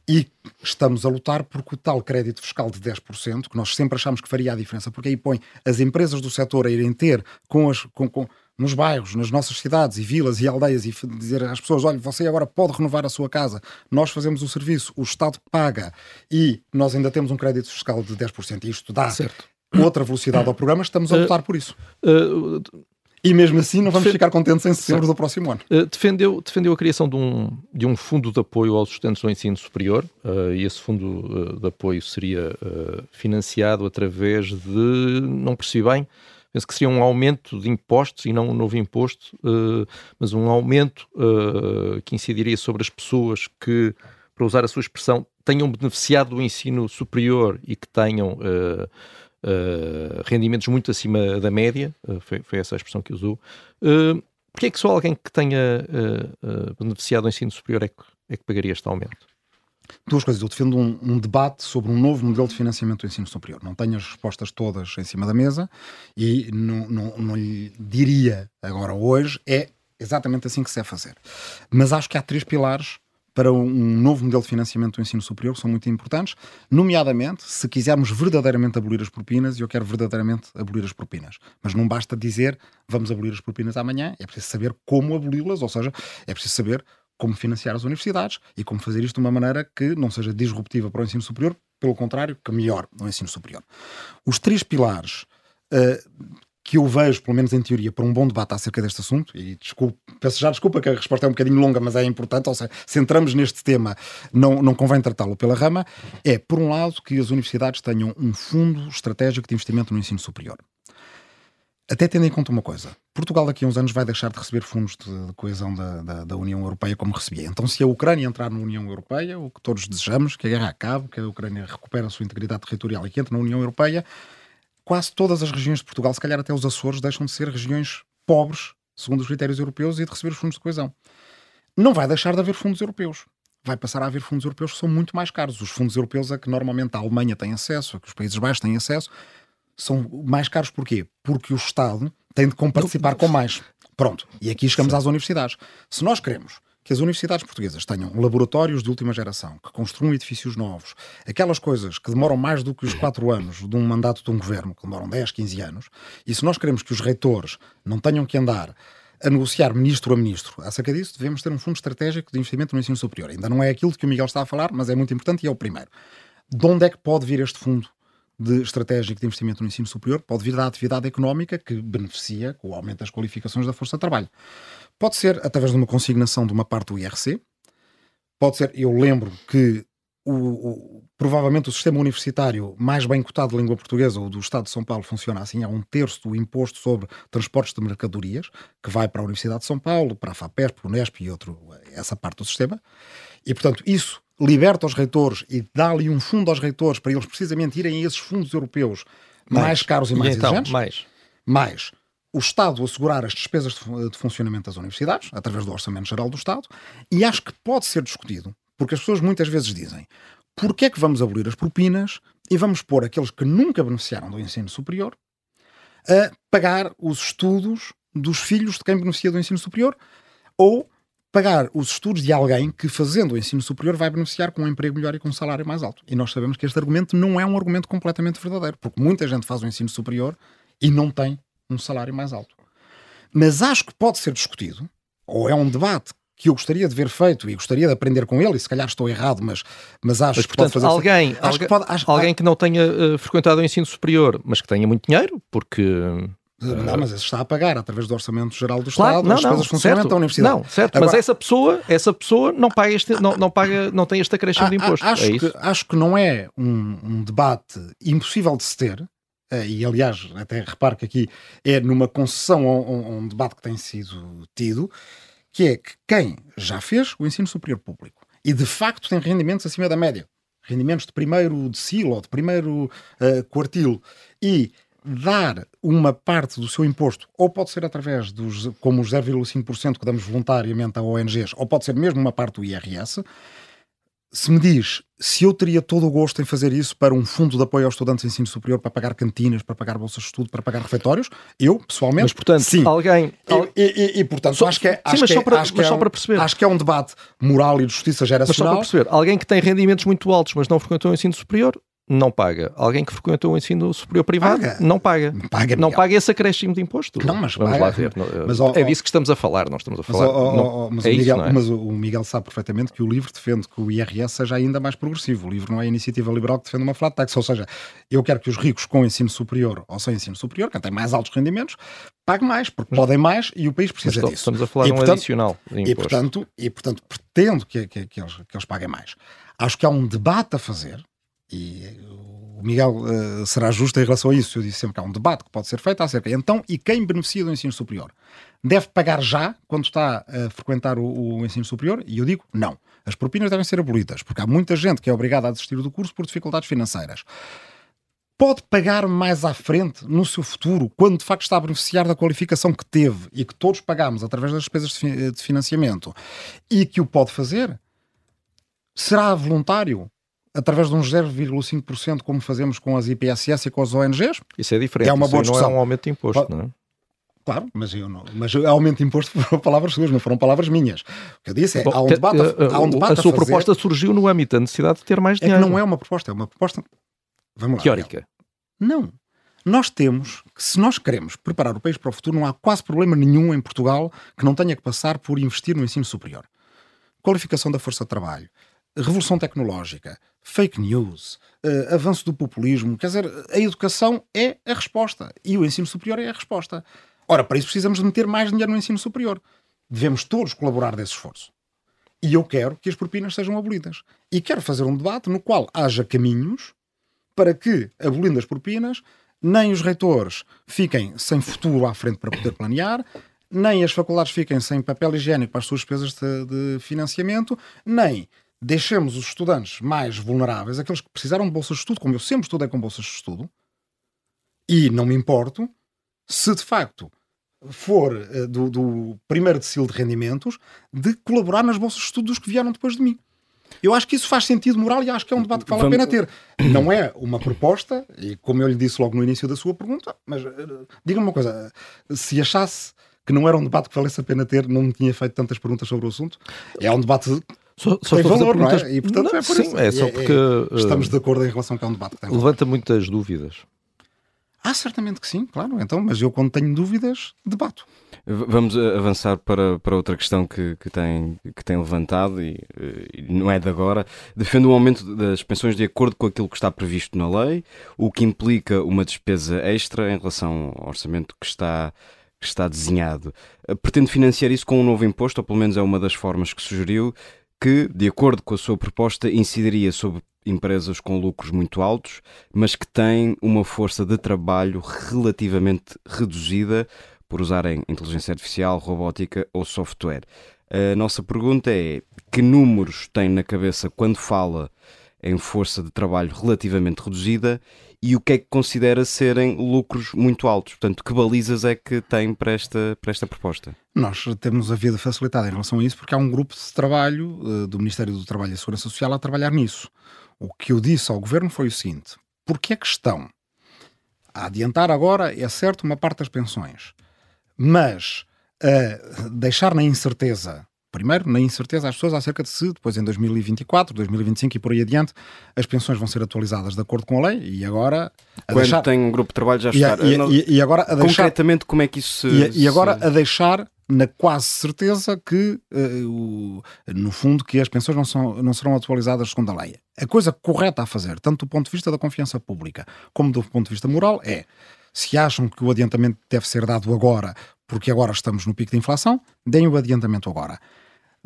e estamos a lutar porque o tal crédito fiscal de 10%, que nós sempre achamos que faria a diferença, porque aí põe as empresas do setor a irem ter com as, com, com, nos bairros, nas nossas cidades e vilas e aldeias e dizer às pessoas: olha, você agora pode renovar a sua casa, nós fazemos o serviço, o Estado paga e nós ainda temos um crédito fiscal de 10% e isto dá certo. outra velocidade ao programa, estamos a lutar por isso. Uh, uh, e mesmo assim não vamos Defend... ficar contentes em setembro do próximo ano. Uh, defendeu, defendeu a criação de um, de um fundo de apoio aos estudantes do ensino superior uh, e esse fundo uh, de apoio seria financiado através de, não percebi bem, penso que seria um aumento de impostos e não um novo imposto, mas um aumento que incidiria sobre as pessoas que, para usar a sua expressão, tenham beneficiado do ensino superior e que tenham uh, rendimentos muito acima da média, uh, foi, foi, essa a expressão que usou. Uh, Porquê é que só alguém que tenha beneficiado do ensino superior é que, é que pagaria este aumento? Duas coisas. Eu defendo um, um, debate sobre um novo modelo de financiamento do ensino superior. Não tenho as respostas todas em cima da mesa e não, não, não lhe diria agora hoje é exatamente assim que se deve fazer. Mas acho que há três pilares para um novo modelo de financiamento do ensino superior que são muito importantes, nomeadamente se quisermos verdadeiramente abolir as propinas, e eu quero verdadeiramente abolir as propinas. Mas não basta dizer vamos abolir as propinas amanhã, é preciso saber como aboli-las, ou seja, é preciso saber como financiar as universidades e como fazer isto de uma maneira que não seja disruptiva para o ensino superior, pelo contrário, que melhore o ensino superior. Os três pilares uh, que eu vejo, pelo menos em teoria, para um bom debate acerca deste assunto, e desculpe, peço já desculpa que a resposta é um bocadinho longa, mas é importante, ou seja, se entramos neste tema, não, não convém tratá-lo pela rama, é, por um lado, que as universidades tenham um fundo estratégico de investimento no ensino superior. Até tendo em conta uma coisa, Portugal daqui a uns anos vai deixar de receber fundos de, de coesão da, da, da, União Europeia como recebia. Então, se a Ucrânia entrar na União Europeia, o que todos desejamos, que a guerra acabe, que a Ucrânia recupere a sua integridade territorial e que entre na União Europeia, quase todas as regiões de Portugal, se calhar até os Açores, deixam de ser regiões pobres, segundo os critérios europeus, e de receber os fundos de coesão. Não vai deixar de haver fundos europeus. Vai passar a haver fundos europeus que são muito mais caros. Os fundos europeus a que normalmente a Alemanha tem acesso, a que os Países Baixos têm acesso, são mais caros porquê? Porque o Estado tem de comparticipar com mais. Pronto. E aqui chegamos Sim. às universidades. Se nós queremos que as universidades portuguesas tenham laboratórios de última geração, que construam edifícios novos, aquelas coisas que demoram mais do que os quatro anos de um mandato de um governo, que demoram 10, 15 anos, e se nós queremos que os reitores não tenham que andar a negociar ministro a ministro acerca disso, devemos ter um fundo estratégico de investimento no ensino superior. Ainda não é aquilo que o Miguel está a falar, mas é muito importante e é o primeiro. De onde é que pode vir este fundo de estratégico de investimento no ensino superior? Pode vir da atividade económica que beneficia com o aumento das qualificações da força de trabalho. Pode ser através de uma consignação de uma parte do IRC, pode ser, eu lembro que o, o, provavelmente o sistema universitário mais bem cotado de língua portuguesa, ou do Estado de São Paulo, funciona assim: há um terço do imposto sobre transportes de mercadorias, que vai para a Universidade de São Paulo, para a FAPESP, para o Unesp e outro, essa parte do sistema. E, portanto, isso liberta os reitores e dá-lhe um fundo aos reitores para eles precisamente irem a esses fundos europeus mais, mais caros e mais e então, exigentes. Mais. Mais o Estado assegurar as despesas de funcionamento das universidades, através do Orçamento Geral do Estado, e acho que pode ser discutido, porque as pessoas muitas vezes dizem porque é que vamos abolir as propinas e vamos pôr aqueles que nunca beneficiaram do ensino superior a pagar os estudos dos filhos de quem beneficia do ensino superior ou pagar os estudos de alguém que, fazendo o ensino superior, vai beneficiar com um emprego melhor e com um salário mais alto. E nós sabemos que este argumento não é um argumento completamente verdadeiro, porque muita gente faz o ensino superior e não tem um salário mais alto. Mas acho que pode ser discutido, ou é um debate que eu gostaria de ver feito e gostaria de aprender com ele, e se calhar estou errado, mas, mas acho mas, que portanto, pode fazer... Alguém, acho alguém, que, pode, acho, alguém que não tenha uh, frequentado o ensino superior, mas que tenha muito dinheiro, porque... Não, mas está a pagar através do Orçamento Geral do Estado, claro, não, as não, coisas funcionam certo, da universidade. Não, certo, Agora, mas essa pessoa, essa pessoa não paga este, não, não, paga, não tem este acréscimo de imposto. Acho, é que, acho que não é um, um debate impossível de se ter, eh, e aliás, até reparo que aqui é numa concessão a um, a um, debate que tem sido tido, que é que quem já fez o ensino superior público e de facto tem rendimentos acima da média, rendimentos de primeiro decilo ou de primeiro uh, quartil, e dar uma parte do seu imposto, ou pode ser através dos, como os 0,5% que damos voluntariamente a ONGs, ou pode ser mesmo uma parte do IRS, se me diz se eu teria todo o gosto em fazer isso para um fundo de apoio aos estudantes de ensino superior, para pagar cantinas, para pagar bolsas de estudo, para pagar refeitórios, eu, pessoalmente, mas, portanto, sim. Alguém... E, e, e, portanto, só, acho que é, acho sim, que é, para, acho que é um, para perceber. Acho que é um debate moral e de justiça geracional. Mas só para perceber, alguém que tem rendimentos muito altos, mas não frequentou o ensino superior, não paga. Alguém que frequentou o ensino superior privado paga. não paga. paga não paga esse acréscimo de imposto. Não, mas Vamos paga. lá ver. Mas, é disso que estamos a falar, nós estamos a falar. Mas, não, mas, é o, Miguel, é? mas, o Miguel, sabe perfeitamente que o LIVRE defende que o IRS seja ainda mais progressivo. O LIVRE não é a iniciativa liberal que defende uma flat tax. Ou seja, eu quero que os ricos com ensino superior ou sem ensino superior, que têm mais altos rendimentos, paguem mais, porque mas, podem mais e o país precisa disso. Estamos a falar de um portanto, adicional de imposto. E portanto, e, portanto pretendo que, que, que, eles, que eles paguem mais. Acho que há um debate a fazer e o Miguel uh, será justo em relação a isso. Eu disse sempre que há um debate que pode ser feito acerca. Então, e quem beneficia do ensino superior? Deve pagar já quando está a frequentar o, o, ensino superior? E eu digo não. As propinas devem ser abolidas, porque há muita gente que é obrigada a desistir do curso por dificuldades financeiras. Pode pagar mais à frente, no seu futuro, quando de facto está a beneficiar da qualificação que teve e que todos pagamos através das despesas de financiamento e que o pode fazer? Será voluntário? Através de uns 0,5%, como fazemos com as IPSS e com as ONGs. Isso é diferente. É uma boa discussão. não é um aumento de imposto, não é? Claro, mas eu não. Mas aumento de imposto foram palavras suas, não foram palavras minhas. O que eu disse é Bom, há um debate. A, há um debate a, a sua proposta surgiu no âmbito da necessidade de ter mais dinheiro. É que não é uma proposta, é uma proposta. Vamos lá. Teórica. Não. Nós temos que, se nós queremos preparar o país para o futuro, não há quase problema nenhum em Portugal que não tenha que passar por investir no ensino superior. Qualificação da força de trabalho, revolução tecnológica, fake news, uh, avanço do populismo. Quer dizer, a educação é a resposta e o ensino superior é a resposta. Ora, para isso precisamos de meter mais dinheiro no ensino superior. Devemos todos colaborar desse esforço. E eu quero que as propinas sejam abolidas. E quero fazer um debate no qual haja caminhos para que, abolindo as propinas, nem os reitores fiquem sem futuro à frente para poder planear, nem as faculdades fiquem sem papel higiênico para as suas despesas de, de financiamento, nem deixemos os estudantes mais vulneráveis, aqueles que precisaram de bolsas de estudo, como eu sempre estudei com bolsas de estudo, e não me importo se de facto for uh, do, do, primeiro decil de rendimentos de colaborar nas bolsas de estudo dos que vieram depois de mim. Eu acho que isso faz sentido moral e acho que é um debate que vale Vamos... a pena ter. Não é uma proposta, e como eu lhe disse logo no início da sua pergunta, mas uh, diga-me uma coisa: se achasse que não era um debate que valesse a pena ter, não me tinha feito tantas perguntas sobre o assunto. É um debate só, só tem valor, perguntas... não é? E portanto não, é por sim, isso. É só é, porque é, estamos de acordo em relação a que é um debate que tem Levanta muitas dúvidas. Ah, certamente que sim, claro. Então, mas eu quando tenho dúvidas, debato. Vamos avançar para, para outra questão que, que, tem, que tem levantado e, e, não é de agora. Defende o aumento das pensões de acordo com aquilo que está previsto na lei, o que implica uma despesa extra em relação ao orçamento que está, que está desenhado. Pretende financiar isso com um novo imposto, ou pelo menos é uma das formas que sugeriu, que, de acordo com a sua proposta, incidiria sobre empresas com lucros muito altos, mas que têm uma força de trabalho relativamente reduzida por usarem inteligência artificial, robótica ou software. A nossa pergunta é: que números tem na cabeça quando fala em força de trabalho relativamente reduzida e o que é que considera serem lucros muito altos? Portanto, que balizas é que tem para esta, para esta proposta? Nós temos a vida facilitada em relação a isso porque há um grupo de trabalho uh, do Ministério do Trabalho e Segurança Social a trabalhar nisso. O que eu disse ao governo foi o seguinte: porque é que estão a adiantar agora, é certo, uma parte das pensões, mas a deixar na incerteza primeiro, na incerteza às pessoas acerca de se depois em 2024, 2025 e por aí adiante as pensões vão ser atualizadas de acordo com a lei e agora quando deixar... tem um grupo de trabalho já está e, e, e, agora a deixar... concretamente como é que isso se... e, e agora a deixar na quase certeza que, uh, o, no fundo, que as pensões não, são, não serão atualizadas segundo a lei. A coisa correta a fazer, tanto do ponto de vista da confiança pública como do ponto de vista moral, é se acham que o adiantamento deve ser dado agora, porque agora estamos no pico de inflação, deem o adiantamento agora.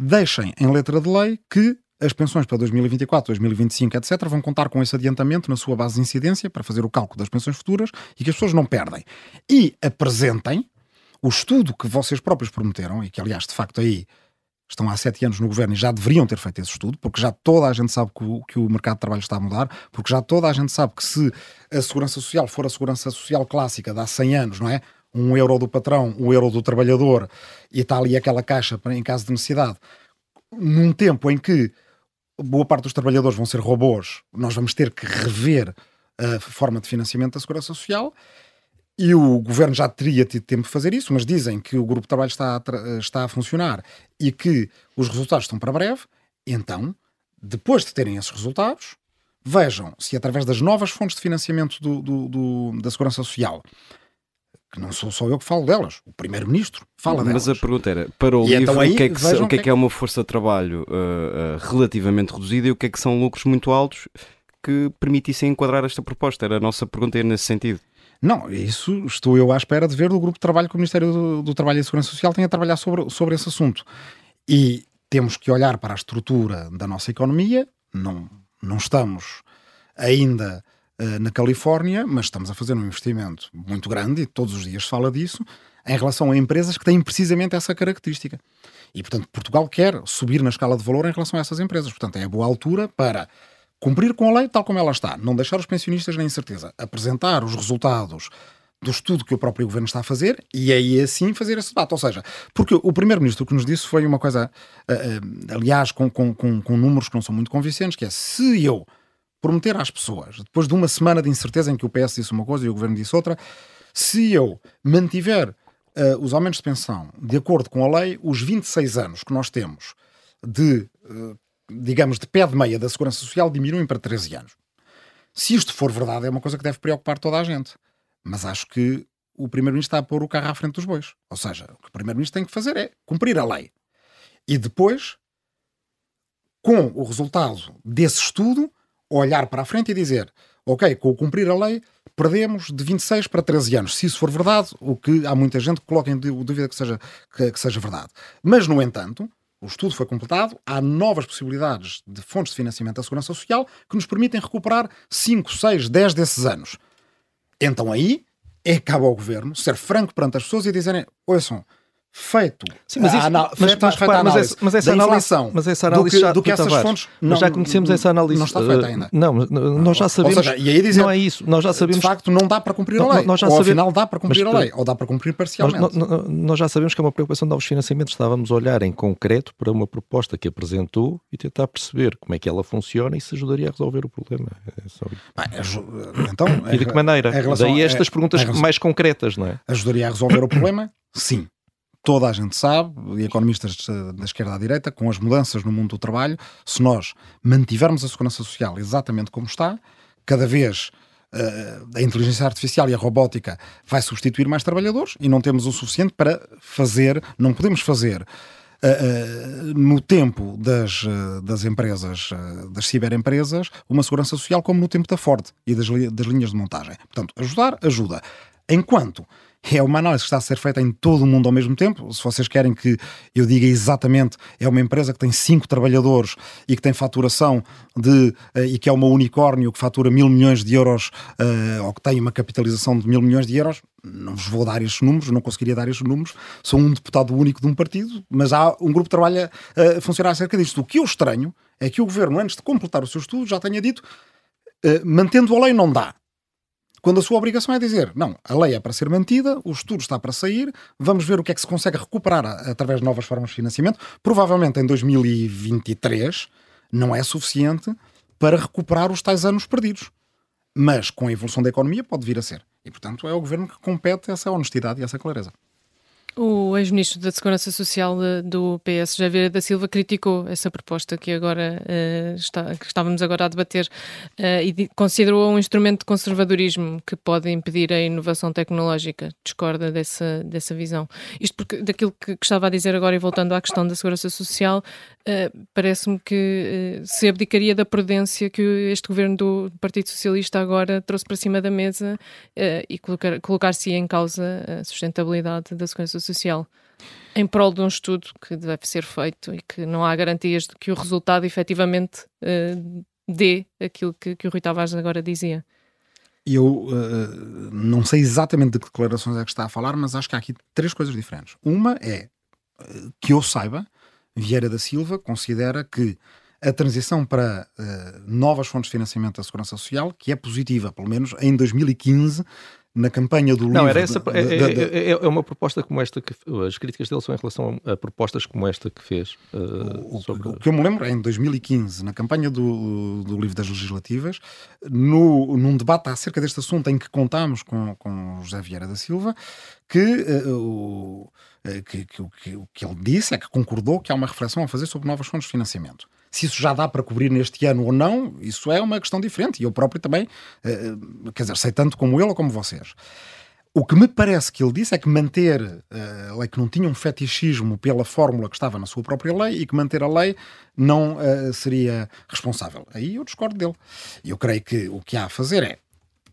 Deixem em letra de lei que as pensões para 2024, 2025, etc., vão contar com esse adiantamento na sua base de incidência para fazer o cálculo das pensões futuras e que as pessoas não perdem. E apresentem o estudo que vocês próprios prometeram, e que aliás, de facto, aí estão há sete anos no governo e já deveriam ter feito esse estudo, porque já toda a gente sabe que o, que o mercado de trabalho está a mudar, porque já toda a gente sabe que se a segurança social for a segurança social clássica de há 100 anos, não é? Um euro do patrão, um euro do trabalhador, e está ali aquela caixa em caso de necessidade, num tempo em que boa parte dos trabalhadores vão ser robôs, nós vamos ter que rever a forma de financiamento da segurança social e o governo já teria tido tempo de fazer isso, mas dizem que o grupo de trabalho está a, está a funcionar e que os resultados estão para breve. Então, depois de terem esses resultados, vejam se através das novas fontes de financiamento do, do, do, da Segurança Social, que não sou só eu que falo delas, o Primeiro-Ministro fala delas. Mas a pergunta era, para o e livro, então aí, o que é que, o que, é, que é uma força de trabalho uh, uh, relativamente reduzida e o que é que são lucros muito altos que permitissem enquadrar esta proposta? Era a nossa pergunta nesse sentido. Não, isso estou eu à espera de ver do grupo de trabalho que o Ministério do, do Trabalho e Segurança Social tem a trabalhar sobre, sobre esse assunto. E temos que olhar para a estrutura da nossa economia, não, não estamos ainda na Califórnia, mas estamos a fazer um investimento muito grande, e todos os dias se fala disso, em relação a empresas que têm precisamente essa característica. E, portanto, Portugal quer subir na escala de valor em relação a essas empresas. Portanto, é a boa altura para cumprir com a lei tal como ela está, não deixar os pensionistas na incerteza, apresentar os resultados do estudo que o próprio governo está a fazer e aí assim fazer esse debate. Ou seja, porque o primeiro-ministro que nos disse foi uma coisa, uh, uh, aliás, com, com, com, com, números que não são muito convincentes, que é se eu prometer às pessoas, depois de uma semana de incerteza em que o PS disse uma coisa e o governo disse outra, se eu mantiver uh, os aumentos de pensão de acordo com a lei, os 26 anos que nós temos de digamos, de pé de meia da Segurança Social diminuem para 13 anos. Se isto for verdade, é uma coisa que deve preocupar toda a gente. Mas acho que o Primeiro-Ministro está a pôr o carro à frente dos bois. Ou seja, o que o Primeiro-Ministro tem que fazer é cumprir a lei. E depois, com o resultado desse estudo, olhar para a frente e dizer: ok, com o cumprir a lei, perdemos de 26 para 13 anos. Se isso for verdade, o que há muita gente que coloca em dúvida que seja, que, que seja verdade. Mas, no entanto, o estudo foi completado, há novas possibilidades de fontes de financiamento da Segurança Social que nos permitem recuperar 5, 6, 10 desses anos. Então aí é que cabe ao governo ser franco perante as pessoas e dizerem: ouçam, feito. Sim, mas, isso, mas, feita, mas, feita mas, essa, mas essa análise, mas essa análise do que, já, do que essas Tavares, fontes não, já conhecemos essa análise. não está feita ainda. Não nós já sabemos seja, e aí dizer, não é isso. Nós já sabemos de facto não dá para cumprir a lei. nós já ou sabemos, afinal dá para cumprir a lei ou dá para cumprir parcialmente. nós, nós, já sabemos que é uma preocupação de novos financiamentos estávamos a olhar em concreto para uma proposta que apresentou e tentar perceber como é que ela funciona e se ajudaria a resolver o problema. É só... então, e de que maneira? daí estas perguntas mais concretas não é? Ajudaria a resolver o problema? Sim toda a gente sabe, e economistas da esquerda à direita, com as mudanças no mundo do trabalho, se nós mantivermos a segurança social exatamente como está, cada vez uh, a inteligência artificial e a robótica vai substituir mais trabalhadores e não temos o suficiente para fazer, não podemos fazer. Uh, uh, no tempo das, uh, das empresas, das ciberempresas, uma segurança social como no tempo da Ford e das, das linhas de montagem. Portanto, ajudar, ajuda. Enquanto é uma análise que está a ser feita em todo o mundo ao mesmo tempo. Se vocês querem que eu diga exatamente, é uma empresa que tem cinco trabalhadores e que tem faturação de uh, e que é uma unicórnio que fatura mil milhões de euros uh, ou que tem uma capitalização de mil milhões de euros. Não vos vou dar estes números, não conseguiria dar estes números. Sou um deputado único de um partido, mas há um grupo que trabalha uh, a funcionar acerca disto. O que eu estranho é que o governo, antes de completar o seu estudo, já tenha dito mantendo a lei não dá quando a sua obrigação é dizer, não, a lei é para ser mantida, o estudo está para sair, vamos ver o que é que se consegue recuperar através de novas formas de financiamento. Provavelmente em 2023 não é suficiente para recuperar os tais anos perdidos. Mas com a evolução da economia pode vir a ser. E, portanto, é o governo que compete essa honestidade e essa clareza. O ex-ministro da Segurança Social eh, do PS, Javier da Silva, criticou essa proposta que agora uh, está, que estávamos agora a debater uh, e considerou um instrumento de conservadorismo que pode impedir a inovação tecnológica. Discorda dessa, dessa visão. Isto porque daquilo que, que estava a dizer agora e voltando à questão da segurança social, uh, parece-me que se abdicaria da prudência que este governo do Partido Socialista agora trouxe para cima da mesa e colocar-se colocar em causa a sustentabilidade da segurança social em prol de um estudo que deve ser feito e que não há garantias de que o resultado efetivamente uh, dê aquilo que, que o Rui Tavares agora dizia. Eu uh, não sei exatamente de que declarações é que está a falar, mas acho que há aqui três coisas diferentes. Uma é que eu saiba, Vieira da Silva considera que a transição para uh, novas fontes de financiamento da segurança social, que é positiva, pelo menos em 2015, na campanha do não, livro... Era essa, é, de, é, é, uma proposta como esta, que as críticas dele são em relação a, a propostas como esta que fez. Uh, o, sobre... o, que eu me lembro é em 2015, na campanha do, do livro das legislativas, no, num debate acerca deste assunto em que contámos com, com José Vieira da Silva, que uh, o, que, que, que, que ele disse é que concordou que há uma reflexão a fazer sobre novas fontes de financiamento. Se isso já dá para cobrir neste ano ou não, isso é uma questão diferente. E eu próprio também, uh, quer dizer, sei tanto como ele ou como vocês. O que me parece que ele disse é que manter a lei que não tinha um fetichismo pela fórmula que estava na sua própria lei e que manter a lei não uh, seria responsável. Aí eu discordo dele. Eu creio que o que há a fazer é,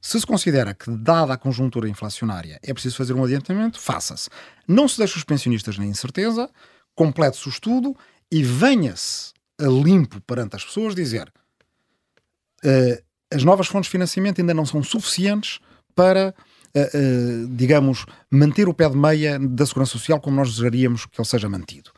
se se considera que, dada a conjuntura inflacionária, é preciso fazer um adiantamento, faça-se. Não se deixe os pensionistas na incerteza, complete-se o estudo e venha-se a limpo perante as pessoas dizer uh, as novas fontes de financiamento ainda não são suficientes para, uh, uh, digamos, manter o pé de meia da segurança social como nós desejaríamos que ele seja mantido.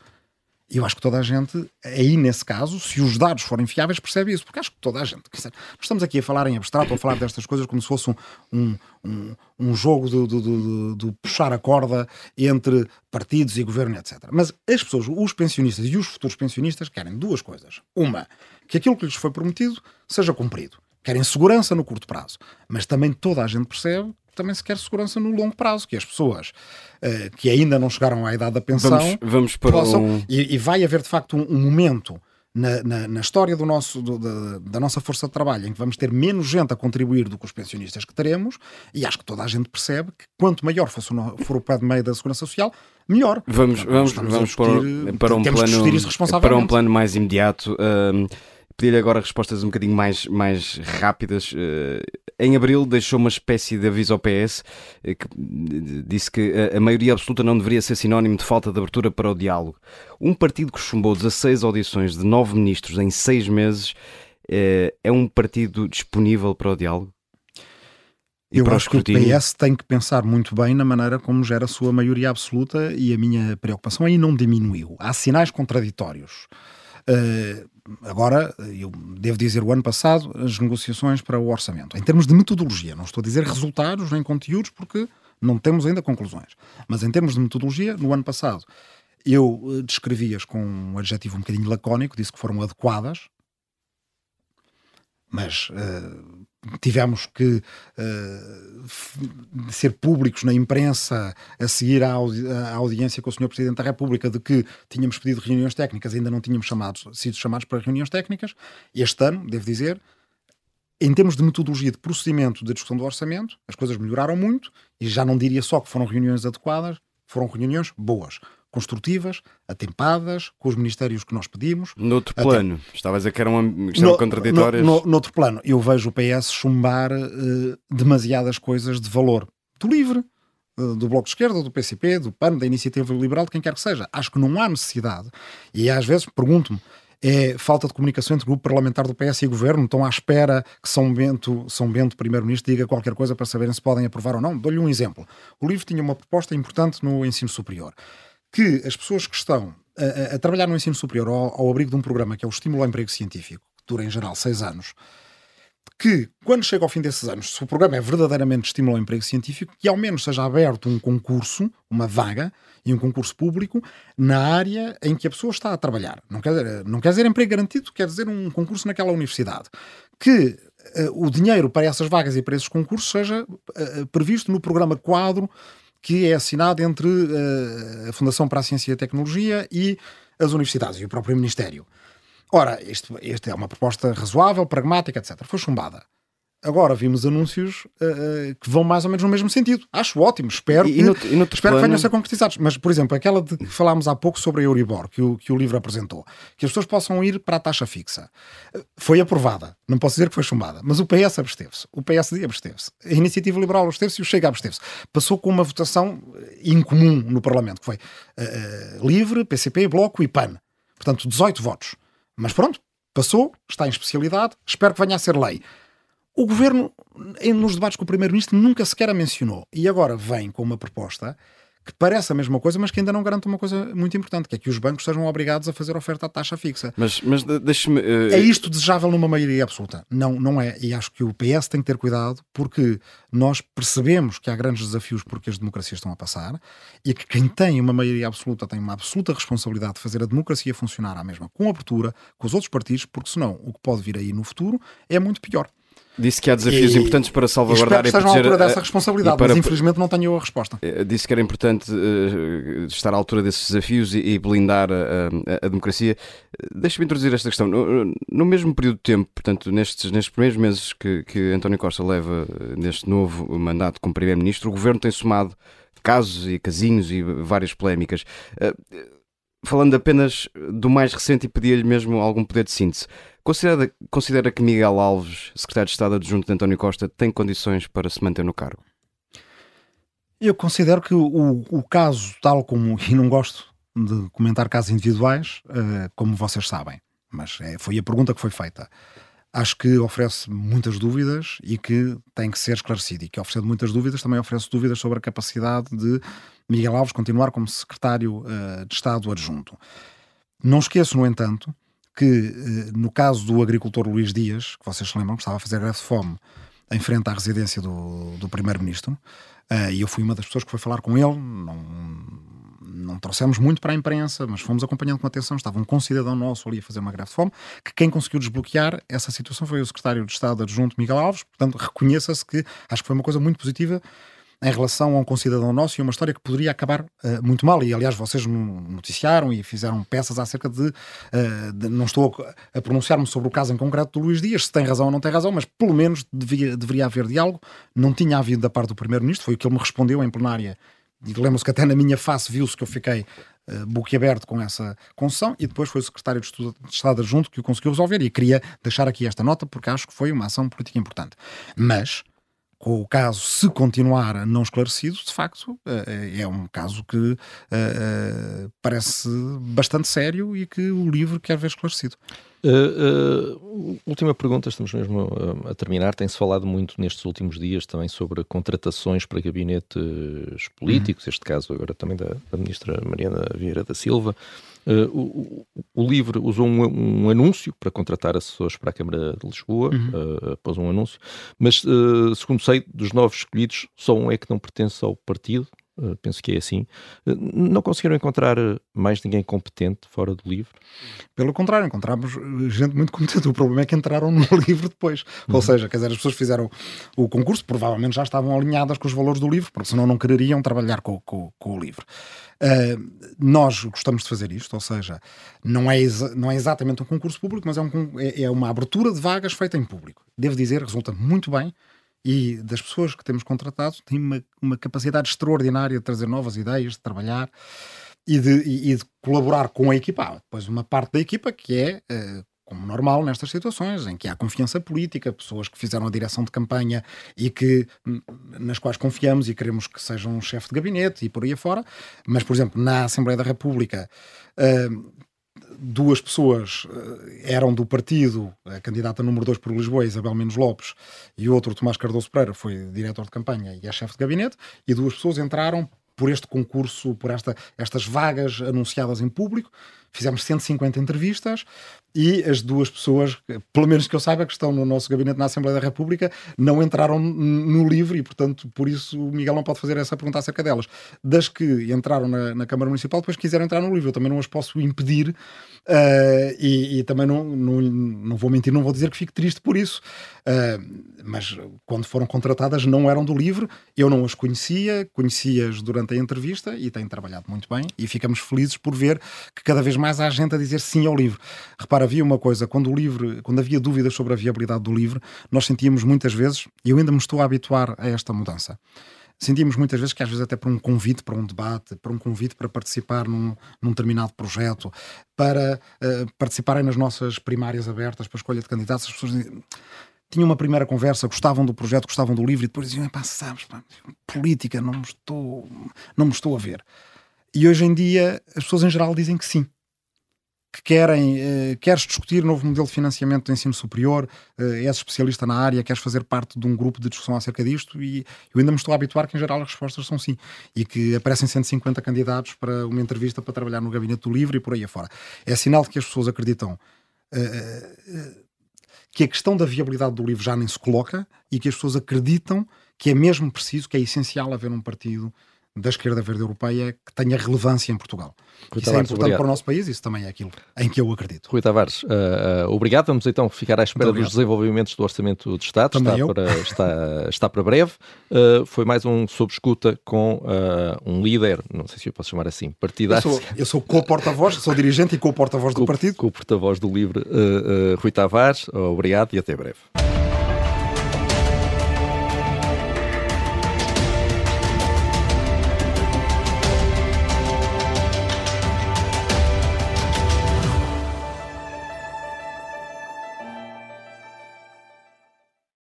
E eu acho que toda a gente, aí nesse caso, se os dados forem fiáveis, percebe isso. Porque acho que toda a gente. Dizer, nós estamos aqui a falar em abstrato, a falar destas coisas como se fosse um, um, um, um jogo de, de, de, de, puxar a corda entre partidos e governo, etc. Mas as pessoas, os pensionistas e os futuros pensionistas, querem duas coisas. Uma, que aquilo que lhes foi prometido seja cumprido. Querem segurança no curto prazo. Mas também toda a gente percebe também se quer segurança no longo prazo, que as pessoas uh, que ainda não chegaram à idade da pensão vamos, vamos para possam, um... e, e, vai haver de facto um, um momento na, na, na, história do nosso, do, da, da, nossa força de trabalho em que vamos ter menos gente a contribuir do que os pensionistas que teremos, e acho que toda a gente percebe que quanto maior for, for o pé de meio da segurança social, melhor. Vamos, vamos, vamos para, para, um plano, para um plano mais imediato. Uh, pedir agora respostas um bocadinho mais, mais rápidas. Uh, em abril deixou uma espécie de aviso ao PS uh, que disse que a, maioria absoluta não deveria ser sinónimo de falta de abertura para o diálogo. Um partido que chumbou 16 audições de 9 ministros em 6 meses uh, é um partido disponível para o diálogo? Eu acho que o PS tem que pensar muito bem na maneira como gera a sua maioria absoluta e a minha preocupação aí não diminuiu. Há sinais contraditórios. Uh, agora, eu devo dizer, o ano passado, as negociações para o orçamento, em termos de metodologia, não estou a dizer resultados nem conteúdos, porque não temos ainda conclusões, mas em termos de metodologia, no ano passado, eu eh, descrevi-as com um adjetivo um bocadinho lacónico, disse que foram adequadas, mas uh, tivemos que uh, ser públicos na imprensa a seguir a, audi a, audiência com o Sr. Presidente da República de que tínhamos pedido reuniões técnicas, ainda não tínhamos chamados, sido chamados para reuniões técnicas. Este ano, devo dizer, em termos de metodologia de procedimento de discussão do orçamento, as coisas melhoraram muito e já não diria só que foram reuniões adequadas, foram reuniões boas construtivas, atempadas, com os ministérios que nós pedimos. Noutro até... plano, estavas a dizer que eram, no, contraditórias. No, no, noutro plano, eu vejo o PS chumbar uh, demasiadas coisas de valor do LIVRE, uh, do Bloco de Esquerda, do PCP, do PAN, da Iniciativa Liberal, de quem quer que seja. Acho que não há necessidade. E às vezes pergunto-me, é falta de comunicação entre o grupo parlamentar do PS e o governo. Estão à espera que São Bento, São Bento primeiro-ministro, diga qualquer coisa para saberem se podem aprovar ou não. Dou-lhe um exemplo. O LIVRE tinha uma proposta importante no ensino superior que as pessoas que estão a, a trabalhar no ensino superior ao, ao, abrigo de um programa que é o Estímulo ao Emprego Científico, que dura em geral seis anos, que quando chega ao fim desses anos, se o programa é verdadeiramente estímulo ao emprego científico, que ao menos seja aberto um concurso, uma vaga e um concurso público na área em que a pessoa está a trabalhar. Não quer dizer, não quer dizer emprego garantido, quer dizer um concurso naquela universidade. Que uh, o dinheiro para essas vagas e para esses concursos seja uh, previsto no programa quadro que é assinado entre uh, a Fundação para a Ciência e a Tecnologia e as universidades e o próprio Ministério. Ora, esta é uma proposta razoável, pragmática, etc. Foi chumbada. Agora vimos anúncios uh, que vão mais ou menos no mesmo sentido. Acho ótimo, espero, e, que, e no, e espero plano... que venham a ser concretizados. Mas, por exemplo, aquela de que falámos há pouco sobre a Euribor, que o, que o livro apresentou, que as pessoas possam ir para a taxa fixa, foi aprovada. Não posso dizer que foi chumbada, mas o PS absteve-se, o PSD absteve-se, a Iniciativa Liberal absteve-se e o Chega absteve-se. Passou com uma votação incomum no Parlamento, que foi uh, Livre, PCP, Bloco e PAN. Portanto, 18 votos. Mas pronto, passou, está em especialidade, espero que venha a ser lei. O governo, nos debates com o primeiro-ministro, nunca sequer a mencionou. E agora vem com uma proposta que parece a mesma coisa, mas que ainda não garante uma coisa muito importante, que é que os bancos sejam obrigados a fazer oferta à taxa fixa. Mas, mas deixe-me. Uh... É isto desejável numa maioria absoluta? Não, não é. E acho que o PS tem que ter cuidado, porque nós percebemos que há grandes desafios porque as democracias estão a passar e que quem tem uma maioria absoluta tem uma absoluta responsabilidade de fazer a democracia funcionar à mesma, com abertura, com os outros partidos, porque senão o que pode vir aí no futuro é muito pior. Disse que há desafios e, importantes para salvaguardar e, proteger... à altura dessa responsabilidade, para... mas infelizmente não tenho a resposta. Eh, disse que era importante uh, estar à altura desses desafios e, e blindar a, a, a democracia. Deixa-me introduzir esta questão. No, no, mesmo período de tempo, portanto, nestes, nestes primeiros meses que, que António Costa leva neste novo mandato como Primeiro-Ministro, o Governo tem somado casos e casinhos e várias polémicas. Uh, falando apenas do mais recente e pedia-lhe mesmo algum poder de síntese. Considera, considera que Miguel Alves, secretário de Estado adjunto de António Costa, tem condições para se manter no cargo? Eu considero que o, o caso, tal como, e não gosto de comentar casos individuais, uh, como vocês sabem, mas é, foi a pergunta que foi feita. Acho que oferece muitas dúvidas e que tem que ser esclarecido. E que oferecendo muitas dúvidas também oferece dúvidas sobre a capacidade de Miguel Alves continuar como secretário uh, de Estado adjunto. Não esqueço, no entanto, que uh, no caso do agricultor Luís Dias, que vocês se lembram que estava a fazer greve de fome em frente à residência do, do primeiro-ministro, uh, e eu fui uma das pessoas que foi falar com ele, não, não trouxemos muito para a imprensa, mas fomos acompanhando com atenção. Estava um concidadão nosso ali a fazer uma greve de fome, que quem conseguiu desbloquear essa situação foi o secretário de Estado adjunto Miguel Alves. Portanto, reconheça-se que acho que foi uma coisa muito positiva em relação a um concidadão nosso e uma história que poderia acabar uh, muito mal. E aliás, vocês noticiaram e fizeram peças acerca de. Uh, de não estou a, pronunciar-me sobre o caso em concreto do Luís Dias, se tem razão ou não tem razão, mas pelo menos devia, deveria haver diálogo. Não tinha havido da parte do Primeiro-Ministro, foi o que ele me respondeu em plenária. E lembro-se que até na minha face viu-se que eu fiquei uh, boquiaberto com essa concessão e depois foi o secretário de Estado adjunto que o conseguiu resolver e queria deixar aqui esta nota porque acho que foi uma ação política importante. Mas com o caso, se continuar não esclarecido, de facto, eh, é um caso que uh, parece bastante sério e que o livro quer ver esclarecido. Uh, uh, última pergunta, estamos mesmo a, a terminar. Tem-se falado muito nestes últimos dias também sobre contratações para gabinetes políticos, uhum. este caso agora também da, da ministra Mariana Vieira da Silva. Uh, o, o, LIVRE usou um, um, anúncio para contratar assessores para a Câmara de Lisboa, uhum. uh, após um anúncio, mas, uh, segundo sei, dos novos escolhidos, só um é que não pertence ao partido, penso que é assim. não conseguiram encontrar mais ninguém competente fora do LIVRE? Pelo contrário, encontramos gente muito competente. O problema é que entraram no LIVRE depois. Uhum. Ou seja, quer dizer, as pessoas fizeram o concurso, provavelmente já estavam alinhadas com os valores do LIVRE, porque senão não quereriam trabalhar com, com, com o LIVRE. Uh, nós gostamos de fazer isto, ou seja, não é, não é exatamente um concurso público, mas é, um, é, é uma abertura de vagas feita em público. Devo dizer, resulta muito bem e das pessoas que temos contratado têm uma, uma capacidade extraordinária de trazer novas ideias, de trabalhar e de, e, e de colaborar com a equipa. Há depois uma parte da equipa que é uh, como normal nestas situações, em que há confiança política, pessoas que fizeram a direção de campanha e que nas quais confiamos e queremos que sejam um chefe de gabinete e por aí afora. Mas, por exemplo, na Assembleia da República, uh, duas pessoas uh, eram do partido, a candidata número 2 por Lisboa, Isabel Menos Lopes, e outro, Tomás Cardoso Pereira, foi diretor de campanha e é chefe de gabinete, e duas pessoas entraram por este concurso, por esta, estas vagas anunciadas em público. Fizemos 150 entrevistas, e as duas pessoas, pelo menos que eu saiba, que estão no nosso gabinete na Assembleia da República, não entraram no livro e, portanto, por isso o Miguel não pode fazer essa pergunta acerca delas. Das que entraram na, na Câmara Municipal, depois quiseram entrar no livro, eu também não as posso impedir uh, e, e, também não, não, não vou mentir, não vou dizer que fico triste por isso, uh, mas quando foram contratadas não eram do livro, eu não as conhecia, conhecia-as durante a entrevista e têm trabalhado muito bem e ficamos felizes por ver que cada vez mais há gente a dizer sim ao livro. Repara, Repara, havia uma coisa, quando o livro, quando havia dúvidas sobre a viabilidade do livro, nós sentíamos muitas vezes, e eu ainda me estou a habituar a esta mudança, sentíamos muitas vezes que às vezes até para um convite para um debate, para um convite para participar num, num determinado projeto, para uh, participarem nas nossas primárias abertas para a escolha de candidatos, as pessoas tinham uma primeira conversa, gostavam do projeto, gostavam do livro e depois diziam, pá, sabes, pá, política, não me estou, não me estou a ver. E hoje em dia as pessoas em geral dizem que sim que querem, eh, queres discutir novo modelo de financiamento do ensino superior, eh, és especialista na área, queres fazer parte de um grupo de discussão acerca disto e eu ainda me estou a habituar que em geral as respostas são sim e que aparecem 150 candidatos para uma entrevista para trabalhar no gabinete do livro e por aí afora. É sinal de que as pessoas acreditam uh, que a questão da viabilidade do livro já nem se coloca e que as pessoas acreditam que é mesmo preciso, que é essencial haver um partido da esquerda verde europeia que tenha relevância em Portugal. Rui isso é Tavares, é importante obrigado. para o nosso país, isso também é aquilo em que eu acredito. Rui Tavares, uh, uh, obrigado. Vamos então ficar à espera dos desenvolvimentos do Orçamento de Estado. está para, está, está para breve. Uh, foi mais um sob escuta com um líder, não sei se eu posso chamar assim, partidário. Eu sou, eu sou co-porta-voz, sou dirigente e co-porta-voz do partido. Co-porta-voz do LIVRE, Rui Tavares. obrigado e até breve.